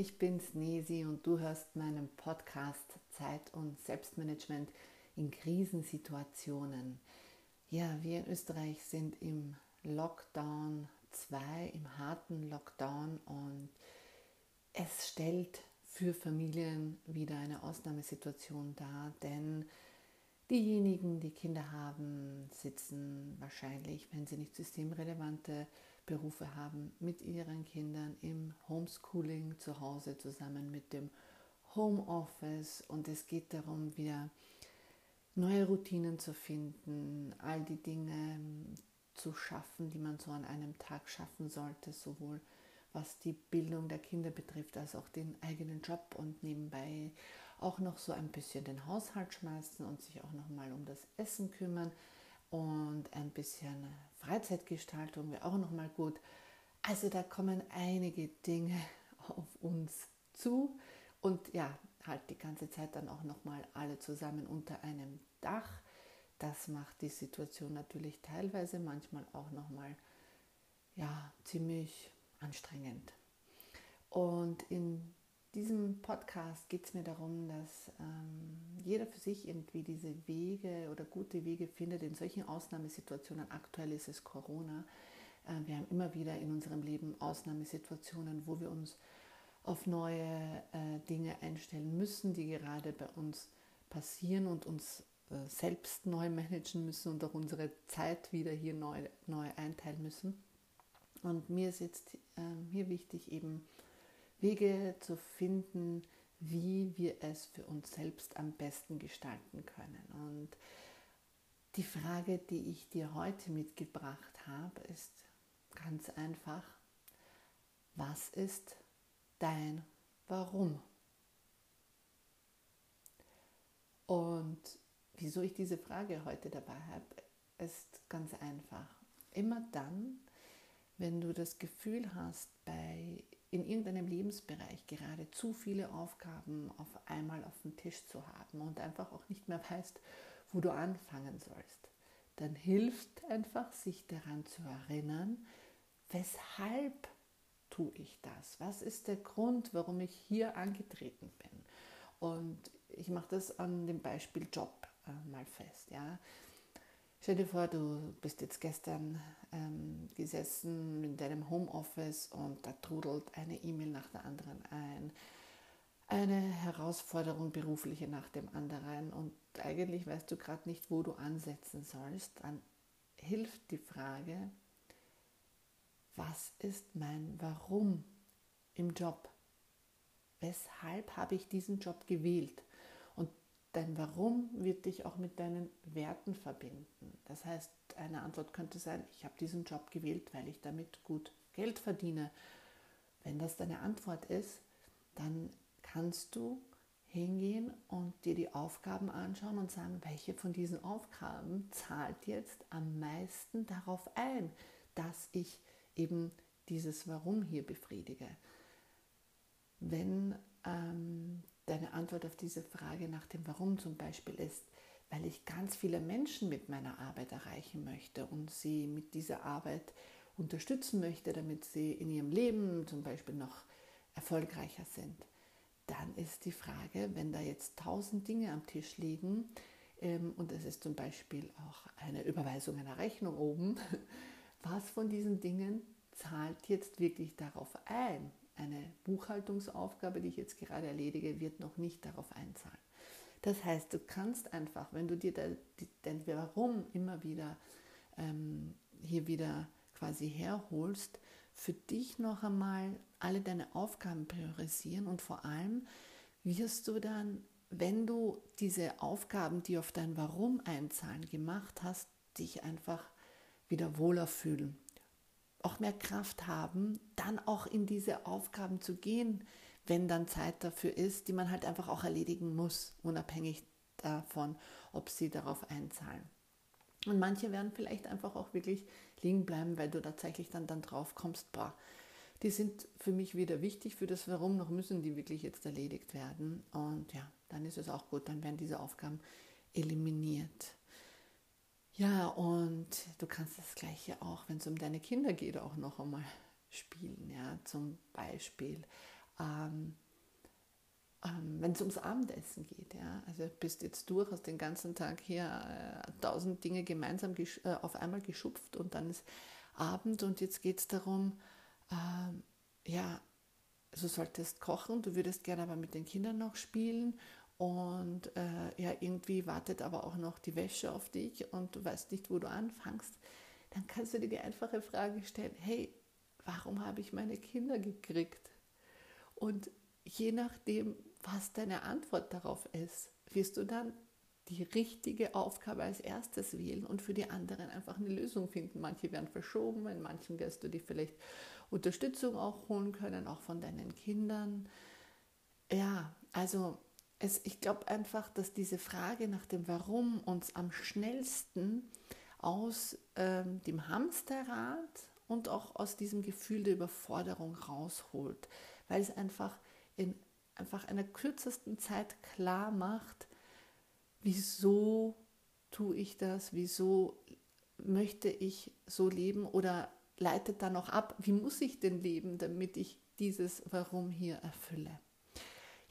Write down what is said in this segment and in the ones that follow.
ich bin's Nesi und du hörst meinen Podcast Zeit und Selbstmanagement in Krisensituationen. Ja, wir in Österreich sind im Lockdown 2, im harten Lockdown und es stellt für Familien wieder eine Ausnahmesituation dar, denn diejenigen, die Kinder haben, sitzen wahrscheinlich, wenn sie nicht systemrelevante Berufe haben, mit ihren Kindern im Homeschooling zu Hause zusammen mit dem Homeoffice. Und es geht darum, wieder neue Routinen zu finden, all die Dinge zu schaffen, die man so an einem Tag schaffen sollte, sowohl was die Bildung der Kinder betrifft, als auch den eigenen Job und nebenbei auch noch so ein bisschen den Haushalt schmeißen und sich auch noch mal um das Essen kümmern und ein bisschen Freizeitgestaltung wäre auch noch mal gut. Also da kommen einige Dinge auf uns zu und ja, halt die ganze Zeit dann auch noch mal alle zusammen unter einem Dach. Das macht die Situation natürlich teilweise manchmal auch noch mal ja, ziemlich anstrengend. Und in diesem Podcast geht es mir darum, dass ähm, jeder für sich irgendwie diese Wege oder gute Wege findet in solchen Ausnahmesituationen. Aktuell ist es Corona. Äh, wir haben immer wieder in unserem Leben Ausnahmesituationen, wo wir uns auf neue äh, Dinge einstellen müssen, die gerade bei uns passieren und uns äh, selbst neu managen müssen und auch unsere Zeit wieder hier neu, neu einteilen müssen. Und mir ist jetzt ähm, hier wichtig, eben Wege zu finden, wie wir es für uns selbst am besten gestalten können. Und die Frage, die ich dir heute mitgebracht habe, ist ganz einfach, was ist dein Warum? Und wieso ich diese Frage heute dabei habe, ist ganz einfach. Immer dann, wenn du das Gefühl hast, bei in irgendeinem Lebensbereich gerade zu viele Aufgaben auf einmal auf dem Tisch zu haben und einfach auch nicht mehr weißt, wo du anfangen sollst, dann hilft einfach, sich daran zu erinnern, weshalb tue ich das? Was ist der Grund, warum ich hier angetreten bin? Und ich mache das an dem Beispiel Job äh, mal fest. Ja? Stell dir vor, du bist jetzt gestern ähm, gesessen in deinem Homeoffice und da trudelt eine E-Mail nach der anderen ein, eine Herausforderung berufliche nach dem anderen und eigentlich weißt du gerade nicht, wo du ansetzen sollst, dann hilft die Frage, was ist mein Warum im Job? Weshalb habe ich diesen Job gewählt? Dein Warum wird dich auch mit deinen Werten verbinden. Das heißt, eine Antwort könnte sein, ich habe diesen Job gewählt, weil ich damit gut Geld verdiene. Wenn das deine Antwort ist, dann kannst du hingehen und dir die Aufgaben anschauen und sagen, welche von diesen Aufgaben zahlt jetzt am meisten darauf ein, dass ich eben dieses Warum hier befriedige. Wenn ähm, deine Antwort auf diese Frage nach dem Warum zum Beispiel ist, weil ich ganz viele Menschen mit meiner Arbeit erreichen möchte und sie mit dieser Arbeit unterstützen möchte, damit sie in ihrem Leben zum Beispiel noch erfolgreicher sind, dann ist die Frage, wenn da jetzt tausend Dinge am Tisch liegen ähm, und es ist zum Beispiel auch eine Überweisung einer Rechnung oben, was von diesen Dingen zahlt jetzt wirklich darauf ein? Eine Buchhaltungsaufgabe, die ich jetzt gerade erledige, wird noch nicht darauf einzahlen. Das heißt, du kannst einfach, wenn du dir dein Warum immer wieder ähm, hier wieder quasi herholst, für dich noch einmal alle deine Aufgaben priorisieren und vor allem wirst du dann, wenn du diese Aufgaben, die auf dein Warum einzahlen, gemacht hast, dich einfach wieder wohler fühlen auch mehr Kraft haben, dann auch in diese Aufgaben zu gehen, wenn dann Zeit dafür ist, die man halt einfach auch erledigen muss, unabhängig davon, ob sie darauf einzahlen. Und manche werden vielleicht einfach auch wirklich liegen bleiben, weil du tatsächlich dann, dann drauf kommst, boah, die sind für mich wieder wichtig für das Warum, noch müssen die wirklich jetzt erledigt werden. Und ja, dann ist es auch gut, dann werden diese Aufgaben eliminiert. Ja, und du kannst das Gleiche auch, wenn es um deine Kinder geht, auch noch einmal spielen. Ja, zum Beispiel ähm, ähm, wenn es ums Abendessen geht. Ja? Also bist jetzt durch, hast den ganzen Tag hier äh, tausend Dinge gemeinsam äh, auf einmal geschupft und dann ist Abend und jetzt geht es darum, ähm, ja, du solltest kochen, du würdest gerne aber mit den Kindern noch spielen und äh, ja, irgendwie wartet aber auch noch die Wäsche auf dich und du weißt nicht, wo du anfängst, dann kannst du dir die einfache Frage stellen, hey, warum habe ich meine Kinder gekriegt? Und je nachdem, was deine Antwort darauf ist, wirst du dann die richtige Aufgabe als erstes wählen und für die anderen einfach eine Lösung finden. Manche werden verschoben, in manchen wirst du dir vielleicht Unterstützung auch holen können, auch von deinen Kindern. Ja, also es, ich glaube einfach, dass diese Frage nach dem Warum uns am schnellsten aus ähm, dem Hamsterrad und auch aus diesem Gefühl der Überforderung rausholt, weil es einfach in einfach einer kürzesten Zeit klar macht, wieso tue ich das, wieso möchte ich so leben oder leitet dann auch ab, wie muss ich denn leben, damit ich dieses Warum hier erfülle.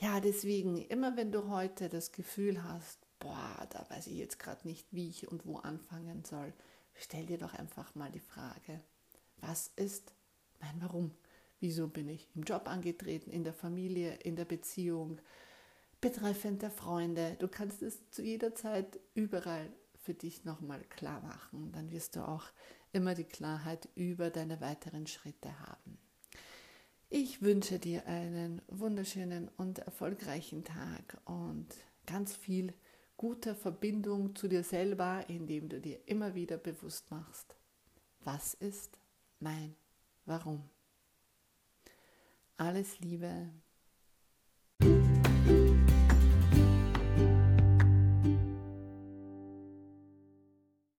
Ja, deswegen, immer wenn du heute das Gefühl hast, boah, da weiß ich jetzt gerade nicht, wie ich und wo anfangen soll, stell dir doch einfach mal die Frage, was ist mein Warum? Wieso bin ich im Job angetreten, in der Familie, in der Beziehung, betreffend der Freunde? Du kannst es zu jeder Zeit überall für dich nochmal klar machen. Dann wirst du auch immer die Klarheit über deine weiteren Schritte haben. Ich wünsche dir einen wunderschönen und erfolgreichen Tag und ganz viel guter Verbindung zu dir selber, indem du dir immer wieder bewusst machst, was ist mein Warum. Alles Liebe,